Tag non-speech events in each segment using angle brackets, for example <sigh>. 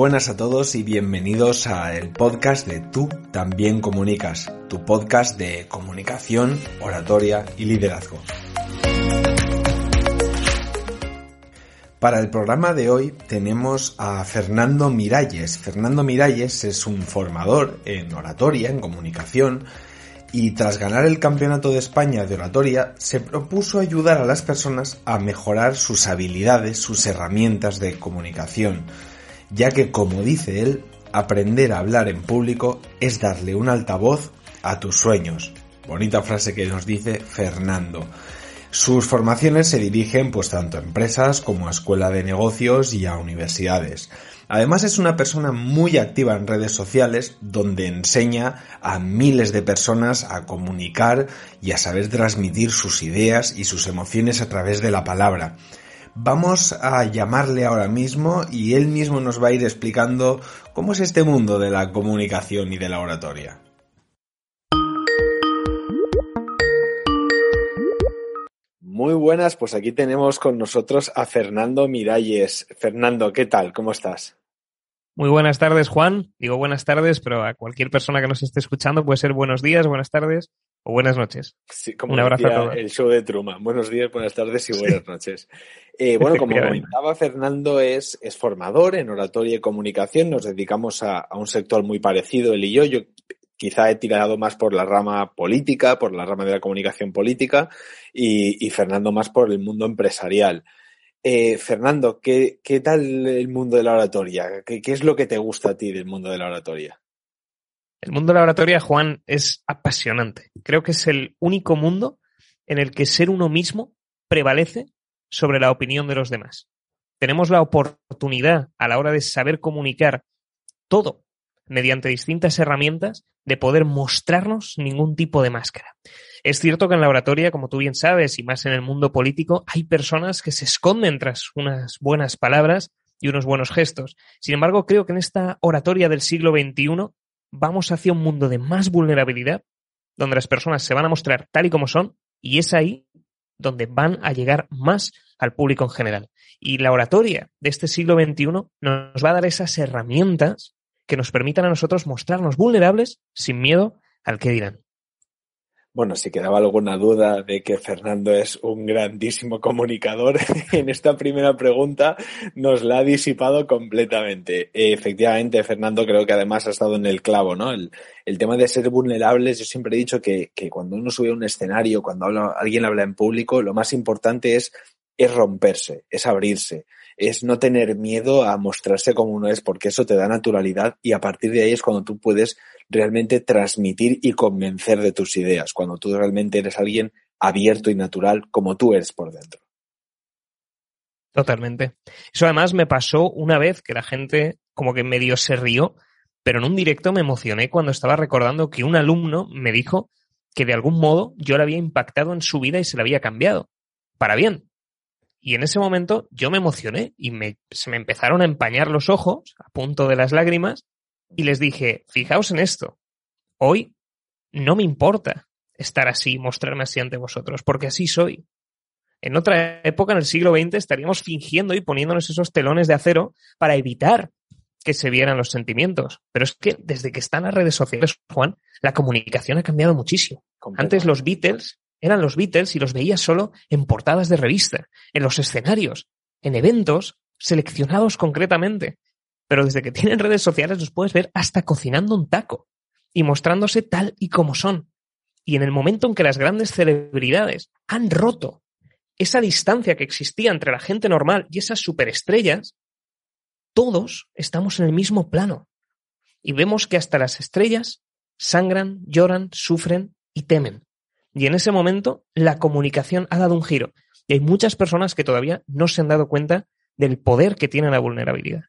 buenas a todos y bienvenidos al podcast de Tú también comunicas, tu podcast de comunicación, oratoria y liderazgo. Para el programa de hoy tenemos a Fernando Miralles. Fernando Miralles es un formador en oratoria, en comunicación, y tras ganar el Campeonato de España de Oratoria, se propuso ayudar a las personas a mejorar sus habilidades, sus herramientas de comunicación, ya que, como dice él, aprender a hablar en público es darle un altavoz a tus sueños. Bonita frase que nos dice Fernando. Sus formaciones se dirigen pues tanto a empresas como a escuela de negocios y a universidades. Además es una persona muy activa en redes sociales donde enseña a miles de personas a comunicar y a saber transmitir sus ideas y sus emociones a través de la palabra. Vamos a llamarle ahora mismo y él mismo nos va a ir explicando cómo es este mundo de la comunicación y de la oratoria. Muy buenas, pues aquí tenemos con nosotros a Fernando Miralles. Fernando, ¿qué tal? ¿Cómo estás? Muy buenas tardes, Juan. Digo buenas tardes, pero a cualquier persona que nos esté escuchando puede ser buenos días, buenas tardes o buenas noches. Sí, como Un abrazo a todos. El show de Truman. Buenos días, buenas tardes y buenas noches. Eh, bueno, <laughs> como comentaba Fernando, es, es, formador en oratoria y comunicación. Nos dedicamos a, a, un sector muy parecido, él y yo. Yo quizá he tirado más por la rama política, por la rama de la comunicación política, y, y Fernando más por el mundo empresarial. Eh, Fernando, ¿qué, ¿qué, tal el mundo de la oratoria? ¿Qué, ¿Qué, es lo que te gusta a ti del mundo de la oratoria? El mundo de la oratoria, Juan, es apasionante. Creo que es el único mundo en el que ser uno mismo prevalece sobre la opinión de los demás. Tenemos la oportunidad a la hora de saber comunicar todo mediante distintas herramientas de poder mostrarnos ningún tipo de máscara. Es cierto que en la oratoria, como tú bien sabes, y más en el mundo político, hay personas que se esconden tras unas buenas palabras y unos buenos gestos. Sin embargo, creo que en esta oratoria del siglo XXI vamos hacia un mundo de más vulnerabilidad, donde las personas se van a mostrar tal y como son, y es ahí donde van a llegar más al público en general. Y la oratoria de este siglo XXI nos va a dar esas herramientas que nos permitan a nosotros mostrarnos vulnerables sin miedo al que dirán. Bueno, si quedaba alguna duda de que Fernando es un grandísimo comunicador, <laughs> en esta primera pregunta nos la ha disipado completamente. Efectivamente, Fernando creo que además ha estado en el clavo, ¿no? El, tema de ser vulnerables, yo siempre he dicho que, cuando uno sube a un escenario, cuando alguien habla en público, lo más importante es, es romperse, es abrirse, es no tener miedo a mostrarse como uno es, porque eso te da naturalidad y a partir de ahí es cuando tú puedes realmente transmitir y convencer de tus ideas, cuando tú realmente eres alguien abierto y natural como tú eres por dentro. Totalmente. Eso además me pasó una vez que la gente como que medio se rió, pero en un directo me emocioné cuando estaba recordando que un alumno me dijo que de algún modo yo le había impactado en su vida y se le había cambiado. Para bien. Y en ese momento yo me emocioné y me, se me empezaron a empañar los ojos a punto de las lágrimas y les dije, fijaos en esto, hoy no me importa estar así, mostrarme así ante vosotros, porque así soy. En otra época, en el siglo XX, estaríamos fingiendo y poniéndonos esos telones de acero para evitar que se vieran los sentimientos. Pero es que desde que están las redes sociales, Juan, la comunicación ha cambiado muchísimo. Antes los Beatles eran los Beatles y los veías solo en portadas de revista, en los escenarios, en eventos seleccionados concretamente. Pero desde que tienen redes sociales los puedes ver hasta cocinando un taco y mostrándose tal y como son. Y en el momento en que las grandes celebridades han roto esa distancia que existía entre la gente normal y esas superestrellas, todos estamos en el mismo plano. Y vemos que hasta las estrellas sangran, lloran, sufren y temen. Y en ese momento la comunicación ha dado un giro. Y hay muchas personas que todavía no se han dado cuenta del poder que tiene la vulnerabilidad.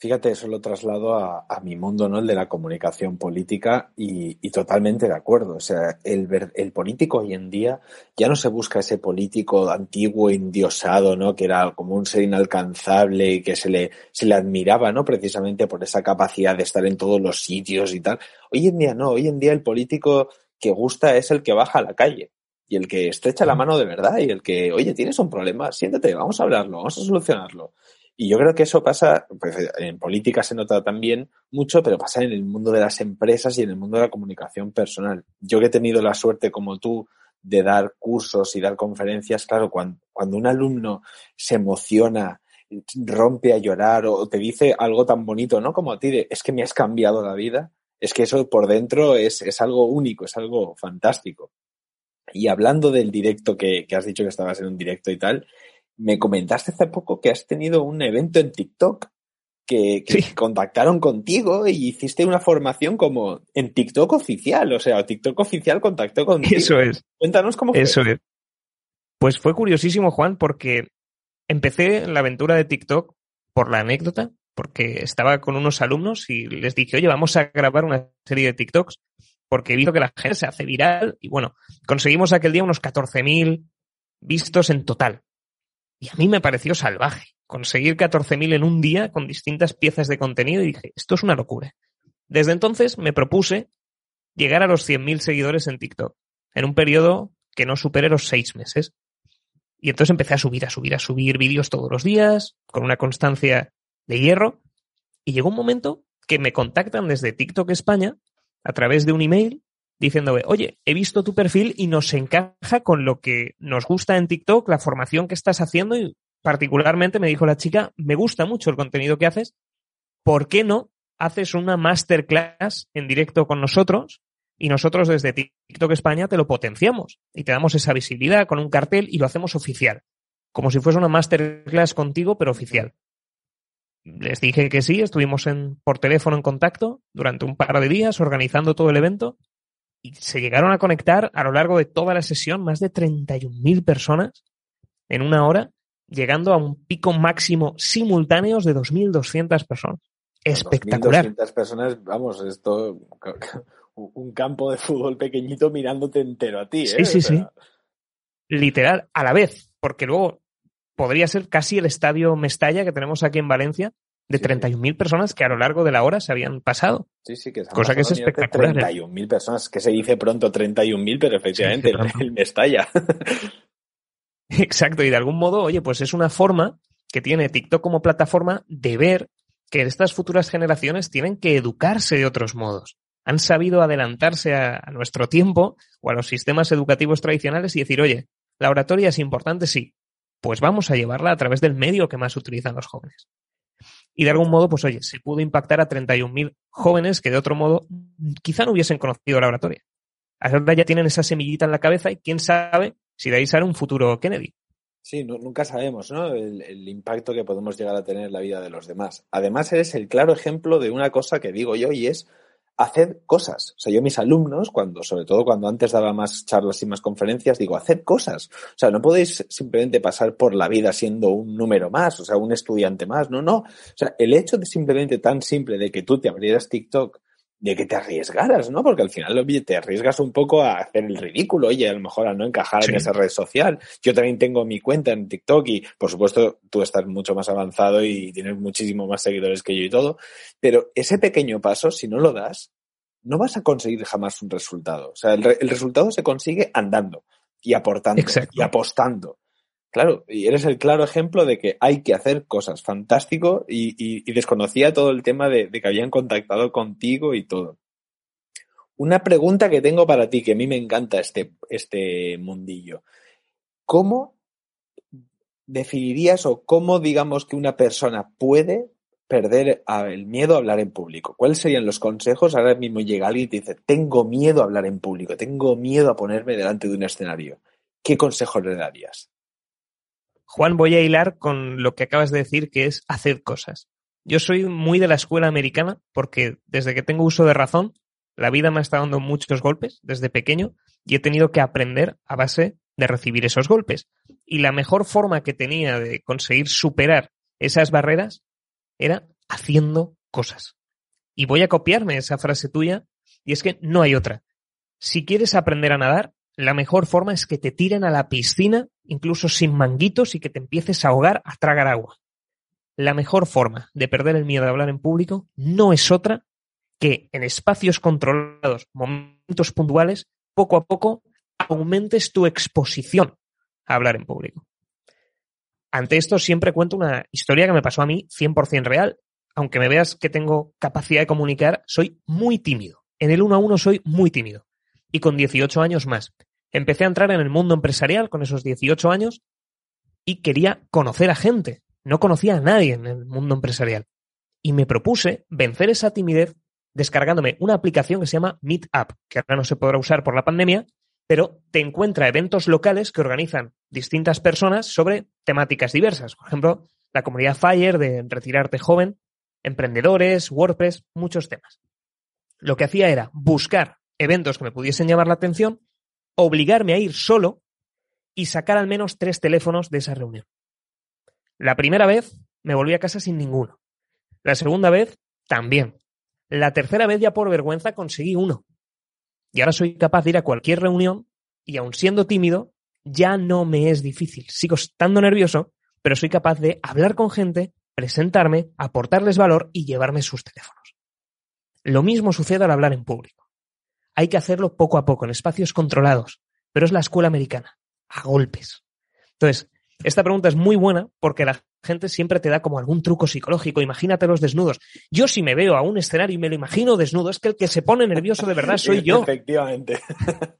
Fíjate, eso lo traslado a, mi mundo, ¿no? El de la comunicación política y, totalmente de acuerdo. O sea, el, el, político hoy en día ya no se busca ese político antiguo, indiosado, ¿no? Que era como un ser inalcanzable y que se le, se le admiraba, ¿no? Precisamente por esa capacidad de estar en todos los sitios y tal. Hoy en día no, hoy en día el político que gusta es el que baja a la calle y el que estrecha la mano de verdad y el que, oye, tienes un problema, siéntate, vamos a hablarlo, vamos a solucionarlo. Y yo creo que eso pasa, pues en política se nota también mucho, pero pasa en el mundo de las empresas y en el mundo de la comunicación personal. Yo que he tenido la suerte como tú de dar cursos y dar conferencias, claro, cuando, cuando un alumno se emociona, rompe a llorar o te dice algo tan bonito, ¿no? Como a ti de, es que me has cambiado la vida, es que eso por dentro es, es algo único, es algo fantástico. Y hablando del directo que, que has dicho que estabas en un directo y tal, me comentaste hace poco que has tenido un evento en TikTok que, contactaron contigo y hiciste una formación como en TikTok oficial, o sea, TikTok oficial contactó contigo. Eso es. Cuéntanos cómo fue. Eso es. Pues fue curiosísimo, Juan, porque empecé la aventura de TikTok por la anécdota, porque estaba con unos alumnos y les dije, oye, vamos a grabar una serie de TikToks, porque he visto que la gente se hace viral y bueno, conseguimos aquel día unos 14.000 vistos en total. Y a mí me pareció salvaje conseguir 14.000 en un día con distintas piezas de contenido y dije, esto es una locura. Desde entonces me propuse llegar a los 100.000 seguidores en TikTok en un periodo que no supere los seis meses. Y entonces empecé a subir, a subir, a subir vídeos todos los días, con una constancia de hierro. Y llegó un momento que me contactan desde TikTok España a través de un email diciéndome, oye, he visto tu perfil y nos encaja con lo que nos gusta en TikTok, la formación que estás haciendo y particularmente me dijo la chica, me gusta mucho el contenido que haces, ¿por qué no haces una masterclass en directo con nosotros? Y nosotros desde TikTok España te lo potenciamos y te damos esa visibilidad con un cartel y lo hacemos oficial, como si fuese una masterclass contigo, pero oficial. Les dije que sí, estuvimos en, por teléfono en contacto durante un par de días organizando todo el evento y se llegaron a conectar a lo largo de toda la sesión más de 31.000 personas en una hora, llegando a un pico máximo simultáneos de 2.200 personas. Espectacular. 2.200 personas, vamos, esto, <laughs> un campo de fútbol pequeñito mirándote entero a ti. ¿eh? Sí, sí, sí. Literal, a la vez, porque luego podría ser casi el estadio Mestalla que tenemos aquí en Valencia, de 31.000 personas que a lo largo de la hora se habían pasado. Sí, sí, que Cosa que es espectacular. 31.000 ¿eh? personas, que se dice pronto 31.000, pero efectivamente el, me estalla. <laughs> Exacto, y de algún modo, oye, pues es una forma que tiene TikTok como plataforma de ver que estas futuras generaciones tienen que educarse de otros modos. Han sabido adelantarse a, a nuestro tiempo o a los sistemas educativos tradicionales y decir, oye, la oratoria es importante, sí, pues vamos a llevarla a través del medio que más utilizan los jóvenes. Y de algún modo, pues oye, se pudo impactar a 31.000 jóvenes que de otro modo quizá no hubiesen conocido la oratoria. Ahora ya tienen esa semillita en la cabeza y quién sabe si de ahí sale un futuro Kennedy. Sí, nunca sabemos, ¿no? El, el, impacto que podemos llegar a tener en la vida de los demás. Además, eres el claro ejemplo de una cosa que digo yo y es haced cosas. O sea, yo mis alumnos, cuando, sobre todo cuando antes daba más charlas y más conferencias, digo, haced cosas. O sea, no podéis simplemente pasar por la vida siendo un número más, o sea, un estudiante más. No, no. O sea, el hecho de simplemente tan simple de que tú te abrieras TikTok de que te arriesgaras, ¿no? Porque al final te arriesgas un poco a hacer el ridículo, oye, a lo mejor a no encajar en esa red social. Yo también tengo mi cuenta en TikTok y, por supuesto, tú estás mucho más avanzado y tienes muchísimo más seguidores que yo y todo, pero ese pequeño paso, si no lo das, no vas a conseguir jamás un resultado. O sea, el, el resultado se consigue andando y aportando y apostando. Claro, y eres el claro ejemplo de que hay que hacer cosas. Fantástico. Y, desconocía todo el tema de, que habían contactado contigo y todo. Una pregunta que tengo para ti, que a mí me encanta este, este mundillo. ¿Cómo definirías o cómo digamos que una persona puede perder el miedo a hablar en público? ¿Cuáles serían los consejos? Ahora mismo llega alguien y te dice, tengo miedo a hablar en público, tengo miedo a ponerme delante de un escenario. ¿Qué consejos le darías? Juan, voy a hilar con lo que acabas de decir, que es hacer cosas. Yo soy muy de la escuela americana porque desde que tengo uso de razón La vida me estado dando muchos golpes desde pequeño y he tenido que aprender a base de recibir esos golpes. Y la mejor forma que tenía de conseguir superar esas barreras era haciendo cosas. Y voy a copiarme esa frase tuya y es que no hay otra. Si quieres aprender a nadar, la mejor forma es que te tiren a la piscina, incluso sin manguitos, y que te empieces a ahogar a tragar agua. La mejor forma de perder el miedo a hablar en público no es otra que en espacios controlados, momentos puntuales, poco a poco aumentes tu exposición a hablar en público. Ante esto siempre cuento una historia que me pasó a mí 100% real. Aunque me veas que tengo capacidad de comunicar, soy muy tímido. En el uno a uno soy muy tímido. Y con 18 años más. Empecé a entrar en el mundo empresarial con esos 18 años y quería conocer a gente. No conocía a nadie en el mundo empresarial. Y me propuse vencer esa timidez descargándome una aplicación que se llama Meetup, que ahora no se podrá usar por la pandemia, pero te encuentra eventos locales que organizan distintas personas sobre temáticas diversas. Por ejemplo, la comunidad Fire de retirarte joven, emprendedores, WordPress, muchos temas. Lo que hacía era buscar eventos que me pudiesen llamar la atención, obligarme a ir solo y sacar al menos tres teléfonos de esa reunión. La primera vez me volví a casa sin ninguno. La segunda vez también. La tercera vez ya por vergüenza conseguí uno. Y ahora soy capaz de ir a cualquier reunión y aun siendo tímido, ya no me es difícil. Sigo estando nervioso, pero soy capaz de hablar con gente, presentarme, aportarles valor y llevarme sus teléfonos. Lo mismo sucede al hablar en público. Hay que hacerlo poco a poco, en espacios controlados, pero es la escuela americana, a golpes. Entonces, esta pregunta es muy buena porque la gente siempre te da como algún truco psicológico. Imagínate los desnudos. Yo si me veo a un escenario y me lo imagino desnudo, es que el que se pone nervioso de verdad soy <laughs> yo. Efectivamente. <laughs>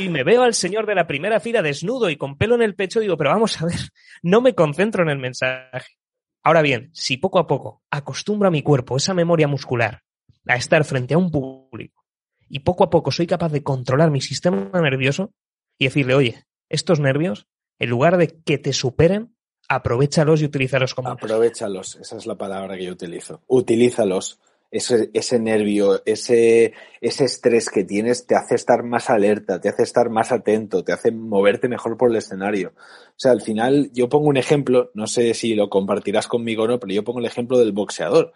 Y me veo al señor de la primera fila desnudo y con pelo en el pecho, digo, pero vamos a ver, no me concentro en el mensaje. Ahora bien, si poco a poco acostumbro a mi cuerpo, esa memoria muscular, a estar frente a un público y poco a poco soy capaz de controlar mi sistema nervioso y decirle, oye, estos nervios, en lugar de que te superen, aprovechalos y utilízalos como. Aprovechalos, esa es la palabra que yo utilizo. Utilízalos. Ese, ese nervio, ese, ese estrés que tienes te hace estar más alerta, te hace estar más atento, te hace moverte mejor por el escenario. O sea, al final, yo pongo un ejemplo, no sé si lo compartirás conmigo o no, pero yo pongo el ejemplo del boxeador.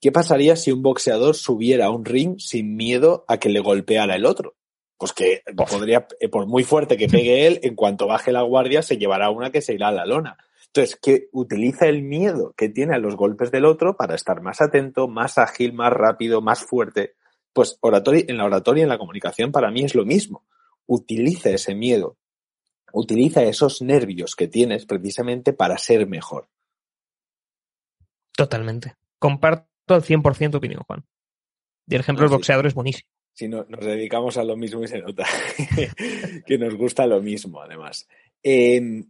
¿Qué pasaría si un boxeador subiera a un ring sin miedo a que le golpeara el otro? Pues que podría, eh, por muy fuerte que pegue él, en cuanto baje la guardia, se llevará una que se irá a la lona. Entonces, que utiliza el miedo que tiene a los golpes del otro para estar más atento, más ágil, más rápido, más fuerte. Pues oratoria, en la oratoria, en la comunicación, para mí es lo mismo. Utiliza ese miedo, utiliza esos nervios que tienes precisamente para ser mejor. Totalmente. Comparto al 100% tu opinión, Juan. Y el ejemplo del boxeador es buenísimo. Si no, nos dedicamos a lo mismo y se nota <laughs> que nos gusta lo mismo, además. Eh,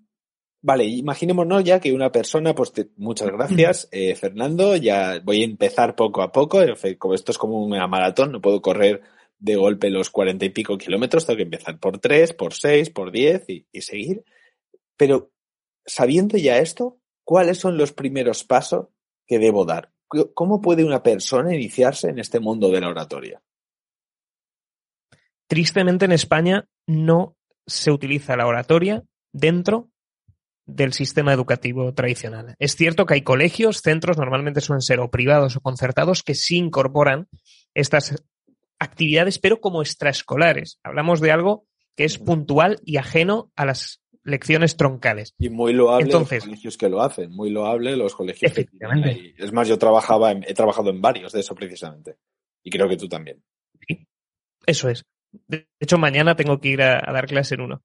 Vale, imaginémonos ya que una persona, pues muchas gracias, eh, Fernando, ya voy a empezar poco a poco, como esto es como una maratón, no puedo correr de golpe los cuarenta y pico kilómetros, tengo que empezar por tres, por seis, por diez y, y seguir. Pero sabiendo ya esto, ¿cuáles son los primeros pasos que debo dar? ¿Cómo puede una persona iniciarse en este mundo de la oratoria? Tristemente en España no se utiliza la oratoria dentro del sistema educativo tradicional. Es cierto que hay colegios, centros, normalmente suelen ser o privados o concertados, que sí incorporan estas actividades, pero como extraescolares. Hablamos de algo que es puntual y ajeno a las lecciones troncales. Y muy loable los colegios que lo hacen, muy loable los colegios efectivamente. Es más, yo trabajaba he trabajado en varios de eso precisamente. Y creo que tú también. Sí, eso es. De hecho, mañana tengo que ir a, a dar clase en uno.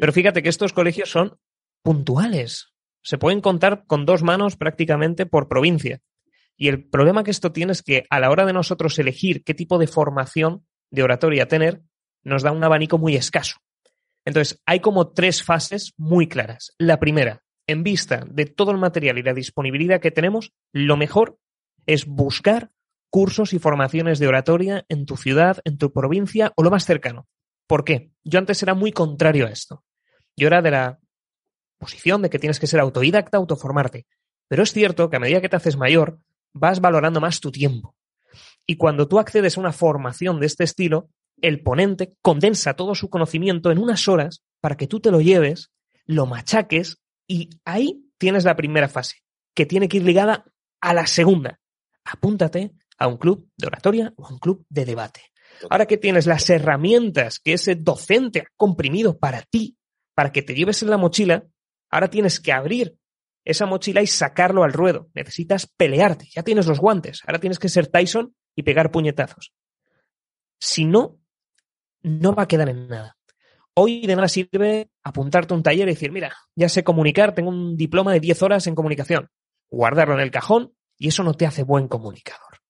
Pero fíjate que estos colegios son puntuales. Se pueden contar con dos manos prácticamente por provincia. Y el problema que esto tiene es que a la hora de nosotros elegir qué tipo de formación de oratoria tener, nos da un abanico muy escaso. Entonces, hay como tres fases muy claras. La primera, en vista de todo el material y la disponibilidad que tenemos, lo mejor es buscar cursos y formaciones de oratoria en tu ciudad, en tu provincia o lo más cercano. ¿Por qué? Yo antes era muy contrario a esto. Yo era de la posición de que tienes que ser autodidacta, autoformarte. Pero es cierto que a medida que te haces mayor, vas valorando más tu tiempo. Y cuando tú accedes a una formación de este estilo, el ponente condensa todo su conocimiento en unas horas para que tú te lo lleves, lo machaques y ahí tienes la primera fase, que tiene que ir ligada a la segunda. Apúntate a un club de oratoria o a un club de debate. Ahora que tienes las herramientas que ese docente ha comprimido para ti, para que te lleves en la mochila, ahora tienes que abrir esa mochila y sacarlo al ruedo. Necesitas pelearte, ya tienes los guantes, ahora tienes que ser Tyson y pegar puñetazos. Si no, no va a quedar en nada. Hoy de nada sirve apuntarte a un taller y decir, mira, ya sé comunicar, tengo un diploma de 10 horas en comunicación. Guardarlo en el cajón y eso no te hace buen comunicador.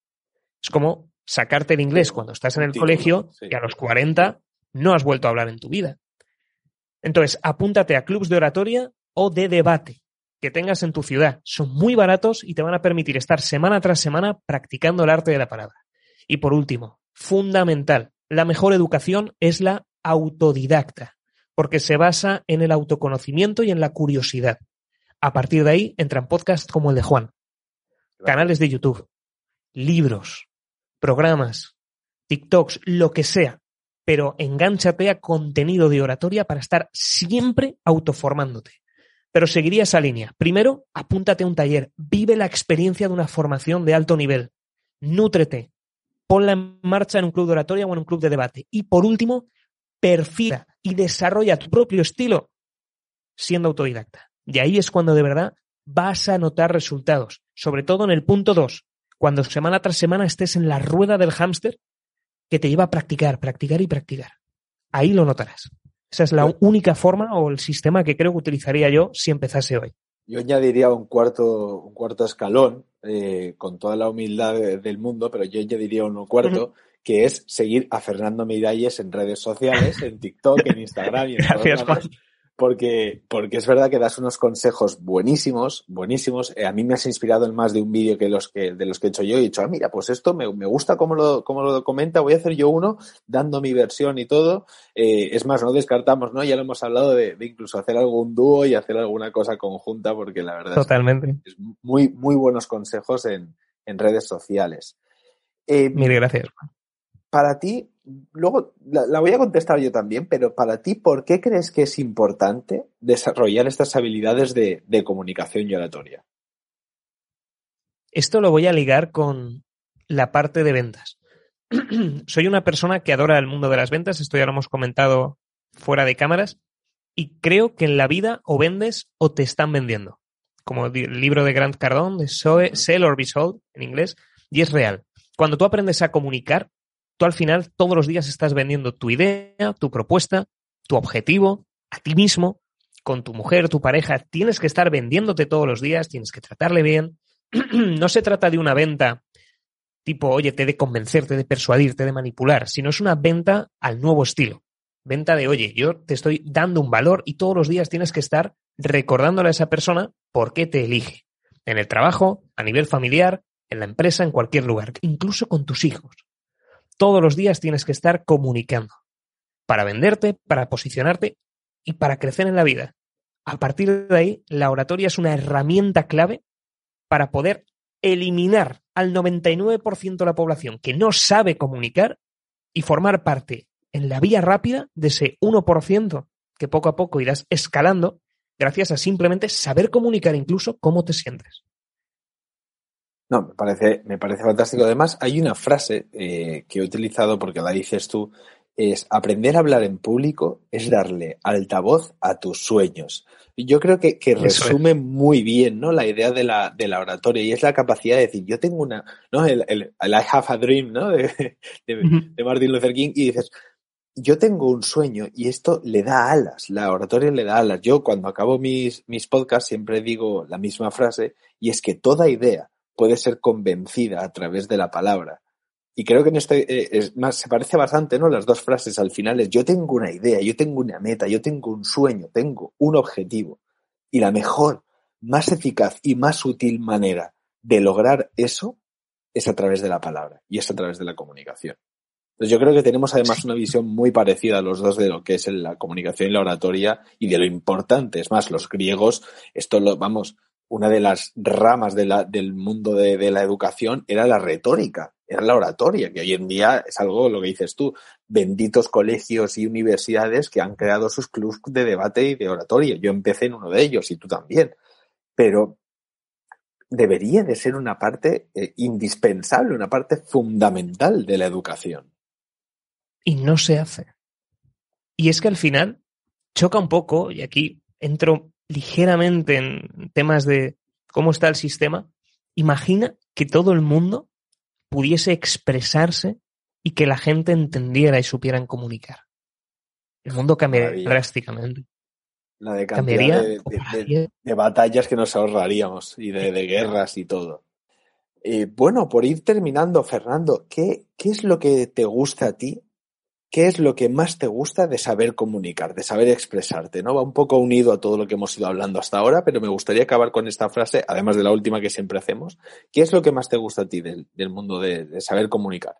Es como sacarte el inglés cuando estás en el colegio y a los 40 no has vuelto a hablar en tu vida. Entonces, apúntate a clubs de oratoria o de debate que tengas en tu ciudad. Son muy baratos y te van a permitir estar semana tras semana practicando el arte de la palabra. Y por último, fundamental, la mejor educación es la autodidacta, porque se basa en el autoconocimiento y en la curiosidad. A partir de ahí entran podcasts como el de Juan, canales de YouTube, libros, programas, TikToks, lo que sea, pero engánchate a contenido de oratoria para estar siempre autoformándote. Pero seguiría esa línea. Primero, apúntate a un taller, vive la experiencia de una formación de alto nivel, nútrete, ponla en marcha en un club de oratoria o en un club de debate. Y por último, perfila y desarrolla tu propio estilo siendo autodidacta. Y ahí es cuando de verdad vas a notar resultados, sobre todo en el punto 2, cuando semana tras semana estés en la rueda del hámster que te lleva a practicar, practicar y practicar. Ahí lo notarás. Esa es la única forma o el sistema que creo que utilizaría yo si empezase hoy. Yo añadiría un cuarto, un cuarto escalón, eh, con toda la humildad del mundo, pero yo añadiría uno cuarto, que es seguir a Fernando Miralles en redes sociales, en TikTok, en Instagram y en <laughs> Gracias, Juan. Porque, porque es verdad que das unos consejos buenísimos, buenísimos. Eh, a mí me has inspirado en más de un vídeo que los que, de los que he hecho yo. He dicho, ah, mira, pues esto me, me gusta cómo lo, cómo lo comenta. Voy a hacer yo uno dando mi versión y todo. Eh, es más, no descartamos, ¿no? Ya lo hemos hablado de, de, incluso hacer algún dúo y hacer alguna cosa conjunta, porque la verdad Totalmente. es, es muy, muy buenos consejos en, en redes sociales. Eh, Mil gracias para ti, luego la, la, voy a contestar yo también, pero para ti, ¿por qué crees que es importante desarrollar estas habilidades de, de comunicación y oratoria? Esto lo voy a ligar con la parte de ventas. <clears throat> Soy una persona que adora el mundo de las ventas, esto ya lo hemos comentado fuera de cámaras, y creo que en la vida o vendes o te están vendiendo. Como el libro de Grant Cardone, de Sell or Be Sold en inglés, y es real. Cuando tú aprendes a comunicar, tú al final todos los días estás vendiendo tu idea, tu propuesta, tu objetivo, a ti mismo, con tu mujer, tu pareja. Tienes que estar vendiéndote todos los días, tienes que tratarle bien. <clears throat> no se trata de una venta tipo, oye, te de convencerte, de persuadirte, de manipular, sino es una venta al nuevo estilo. Venta de, oye, yo te estoy dando un valor y todos los días tienes que estar recordándole a esa persona por qué te elige. En el trabajo, a nivel familiar, en la empresa, en cualquier lugar, incluso con tus hijos todos los días tienes que estar comunicando para venderte, para posicionarte y para crecer en la vida. A partir de ahí, la oratoria es una herramienta clave para poder eliminar al 99% de la población que no sabe comunicar y formar parte en la vía rápida de ese 1% que poco a poco irás escalando gracias a simplemente saber comunicar incluso cómo te sientes. No, me parece, me parece fantástico. Además, hay una frase eh, que he utilizado porque la dices tú, es aprender a hablar en público es darle altavoz a tus sueños. Y yo creo que, que resume es. muy bien, ¿no? La idea de la, de la oratoria y es la capacidad de decir, yo tengo una, ¿no? El, el, el I have a dream, ¿no? De, de, uh -huh. de Martin Luther King y dices, yo tengo un sueño y esto le da alas, la oratoria le da alas. Yo cuando acabo mis, mis podcasts siempre digo la misma frase y es que toda idea puede ser convencida a través de la palabra. Y creo que en este eh, es más, se parece bastante, ¿no? Las dos frases al final es yo tengo una idea, yo tengo una meta, yo tengo un sueño, tengo un objetivo. Y la mejor, más eficaz y más útil manera de lograr eso es a través de la palabra y es a través de la comunicación. Entonces yo creo que tenemos además una visión muy parecida a los dos de lo que es la comunicación y la oratoria y de lo importante. Es más, los griegos, esto lo, vamos, una de las ramas del mundo de, de, la educación era la retórica. era la oratoria, que hoy en día es algo, lo que dices tú, benditos colegios y universidades que han creado sus clubs de debate y de oratoria. Yo empecé en uno de ellos y tú también. Pero debería de ser una parte eh, indispensable, una parte fundamental de la educación. Y no se hace. Y es que al final choca un poco, y aquí entro ligeramente en temas de cómo está el sistema, imagina que todo el mundo pudiese expresarse y que la gente entendiera y supieran comunicar. El mundo cambiaría drásticamente. La de cambiaría de, batallas que nos ahorraríamos y de, guerras y todo. Eh, bueno, por ir terminando, Fernando, ¿qué, ¿qué es lo que te gusta a ti ¿qué es lo que más te gusta de saber comunicar, de saber expresarte? ¿no? Va un poco unido a todo lo que hemos ido hablando hasta ahora, pero me gustaría acabar con esta frase, además de la última que siempre hacemos. ¿Qué es lo que más te gusta a ti del, mundo de, saber comunicar?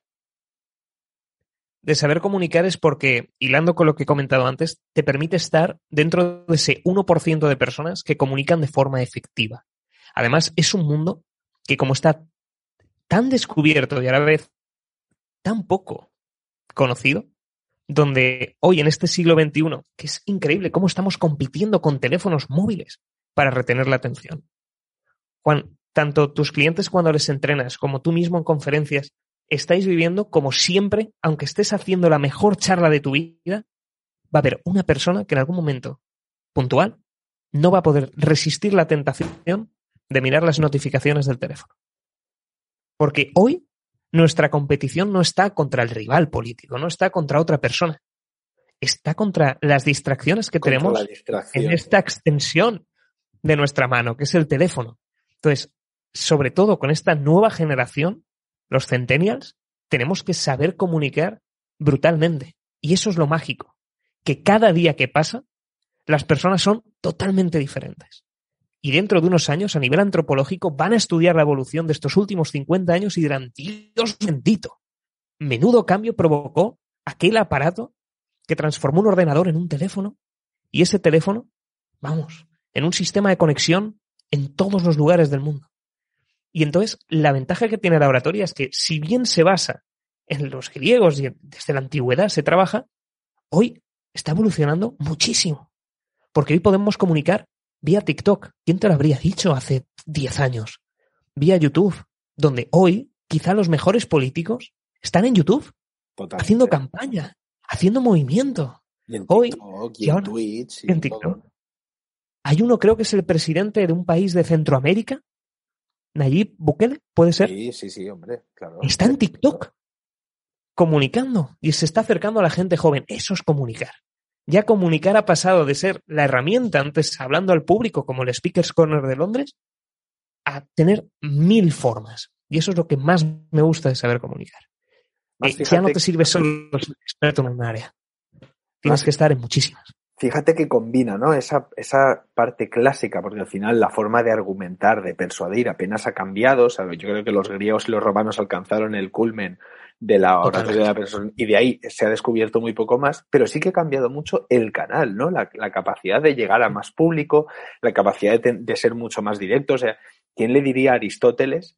De saber comunicar es porque, hilando con lo que he comentado antes, te permite estar dentro de ese 1% de personas que comunican de forma efectiva. Además, es un mundo que como está tan descubierto y a la vez tan poco conocido, donde hoy en este siglo XXI, que es increíble cómo estamos compitiendo con teléfonos móviles para retener la atención. Juan, tanto tus clientes cuando les entrenas como tú mismo en conferencias, estáis viviendo como siempre, aunque estés haciendo la mejor charla de tu vida, va a haber una persona que en algún momento puntual no va a poder resistir la tentación de mirar las notificaciones del teléfono. Porque hoy nuestra competición no está contra el rival político, no está contra otra persona. Está contra las distracciones que tenemos en esta extensión de nuestra mano, que es el teléfono. Entonces, sobre todo con esta nueva generación, los centennials, tenemos que saber comunicar brutalmente. Y eso es lo mágico, que cada día que pasa, las personas son totalmente diferentes y dentro de unos años, a nivel antropológico, van a estudiar la evolución de estos últimos 50 años y dirán, Dios bendito, menudo cambio provocó aquel aparato que transformó un ordenador en un teléfono y ese teléfono, vamos, en un sistema de conexión en todos los lugares del mundo. Y entonces, la ventaja que tiene la oratoria es que, si bien se basa en los griegos y desde la antigüedad se trabaja, hoy está evolucionando muchísimo. Porque hoy podemos comunicar vía TikTok. ¿Quién te lo habría dicho hace 10 años? Vía YouTube, donde hoy quizá los mejores políticos están en YouTube, haciendo campaña, haciendo movimiento. hoy, y en Twitch. en TikTok. Hay uno, creo que es el presidente de un país de Centroamérica, Nayib Bukele, ¿puede ser? Sí, sí, sí, hombre, claro. Está en TikTok comunicando y se está acercando a la gente joven. Eso es comunicar ya comunicar ha pasado de ser la herramienta antes hablando al público como el Speakers Corner de Londres a tener mil formas. Y eso es lo que más me gusta de saber comunicar. Eh, ya no te sirve solo ser experto en un área. Tienes que estar en muchísimas. Fíjate que combina, ¿no? Esa, esa parte clásica, porque al final la forma de argumentar, de persuadir apenas ha cambiado. yo creo que los griegos y los romanos alcanzaron el culmen de la oratoria de la persona y de ahí se ha descubierto muy poco más, pero sí que ha cambiado mucho el canal, ¿no? La, capacidad de llegar a más público, la capacidad de, ser mucho más directo. O sea, ¿quién le diría a Aristóteles?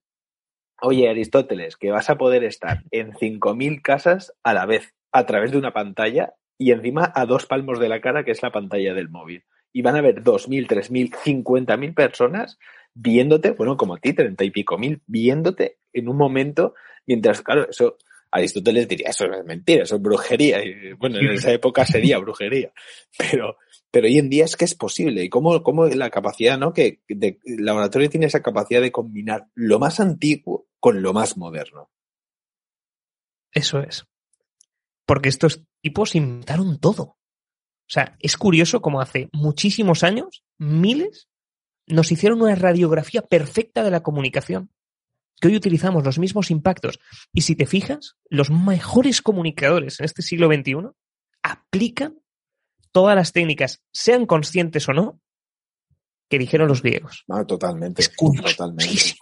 Oye, Aristóteles, que vas a poder estar en 5.000 casas a la vez a través de una pantalla y encima a dos palmos de la cara, que es la pantalla del móvil. Y van a haber 2.000, 3.000, 50.000 personas viéndote, bueno, como a ti, treinta y pico mil, viéndote en un momento, mientras, claro, eso Aristóteles diría, eso es mentira, eso es brujería. Y, bueno, en esa época sería brujería. Pero, pero hoy en día es que es posible. Y cómo, cómo la capacidad, ¿no? Que de, la oratoria tiene esa capacidad de combinar lo más antiguo con lo más moderno. Eso es. Porque estos tipos inventaron todo. O sea, es curioso como hace muchísimos años, miles, nos hicieron una radiografía perfecta de la comunicación que hoy utilizamos los mismos impactos. Y si te fijas, los mejores comunicadores en este siglo XXI aplican todas las técnicas, sean conscientes o no, que dijeron los griegos. Ah, totalmente. Es totalmente.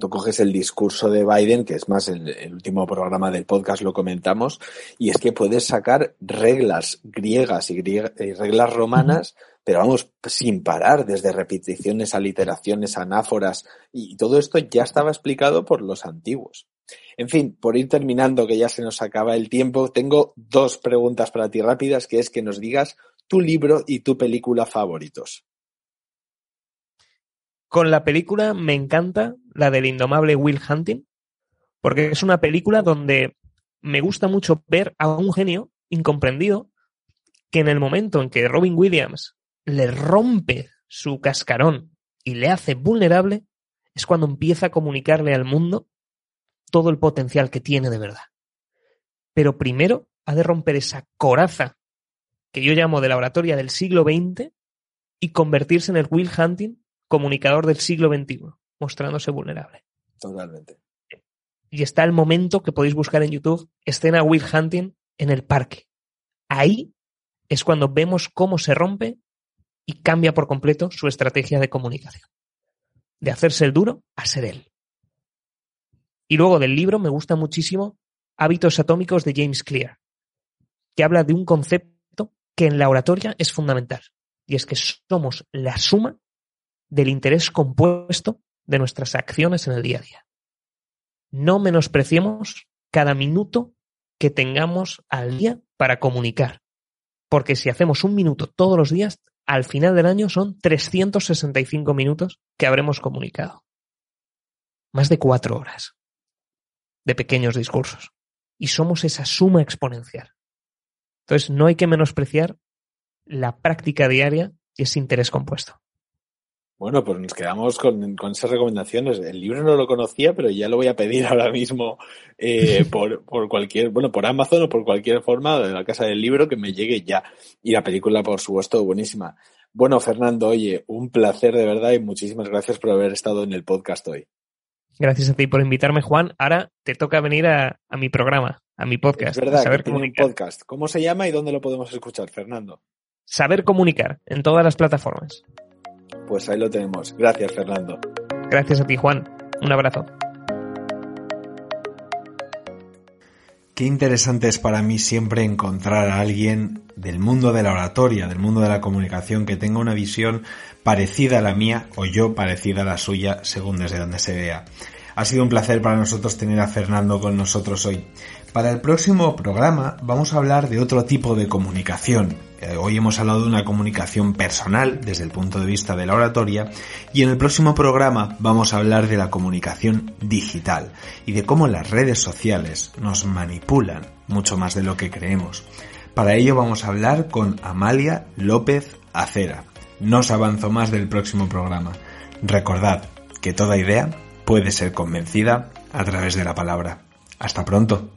tú coges el discurso de Biden, que es más el, el, último programa del podcast lo comentamos, y es que puedes sacar reglas griegas y, reglas romanas pero vamos, sin parar, desde repeticiones, aliteraciones, anáforas, y todo esto ya estaba explicado por los antiguos. En fin, por ir terminando, que ya se nos acaba el tiempo, tengo dos preguntas para ti rápidas, que es que nos digas tu libro y tu película favoritos. Con la película me encanta la del indomable Will Hunting, porque es una película donde me gusta mucho ver a un genio incomprendido que en el momento en que Robin Williams le rompe su cascarón y le hace vulnerable, es cuando empieza a comunicarle al mundo todo el potencial que tiene de verdad. Pero primero ha de romper esa coraza que yo llamo de la oratoria del siglo XX y convertirse en el Will Hunting comunicador del siglo XXI, mostrándose vulnerable. Totalmente. Y está el momento que podéis buscar en YouTube, escena Will Hunting en el parque. Ahí es cuando vemos cómo se rompe y cambia por completo su estrategia de comunicación. De hacerse el duro a ser él. Y luego del libro me gusta muchísimo Hábitos Atómicos de James Clear, que habla de un concepto que en la oratoria es fundamental, y es que somos la suma del interés compuesto de nuestras acciones en el día a día. No menospreciemos cada minuto que tengamos al día para comunicar, porque si hacemos un minuto todos los días, al final del año son 365 minutos que habremos comunicado. Más de cuatro horas de pequeños discursos. Y somos esa suma exponencial. Entonces, no hay que menospreciar la práctica diaria y ese interés compuesto. Bueno, pues nos quedamos con, esas recomendaciones. El libro no lo conocía, pero ya lo voy a pedir <laughs> ahora mismo eh, <laughs> por, por, cualquier, bueno, por Amazon o por cualquier forma de la casa del libro que me llegue ya. Y la película, por supuesto, buenísima. Bueno, Fernando, oye, un placer de verdad y muchísimas gracias por haber estado en el podcast hoy. Gracias a ti por invitarme, Juan. Ahora te toca venir a, mi programa, a mi podcast. Es verdad, Saber comunicar. podcast. ¿Cómo se llama y dónde lo podemos escuchar, Fernando? Saber comunicar en todas las plataformas. Pues ahí lo tenemos. Gracias, Fernando. Gracias a ti, Juan. Un abrazo. Qué interesante es para mí siempre encontrar a alguien del mundo de la oratoria, del mundo de la comunicación, que tenga una visión parecida a la mía o yo parecida a la suya, según desde donde se vea. Ha sido un placer para nosotros tener a Fernando con nosotros hoy. Para el próximo programa vamos a hablar de otro tipo de comunicación. Eh, hoy hemos hablado de una comunicación personal desde el punto de vista de la oratoria y en el próximo programa vamos a hablar de la comunicación digital y de cómo las redes sociales nos manipulan mucho más de lo que creemos. Para ello vamos a hablar con Amalia López Acera. No os avanzo más del próximo programa. Recordad que toda idea puede ser convencida a través de la palabra. Hasta pronto.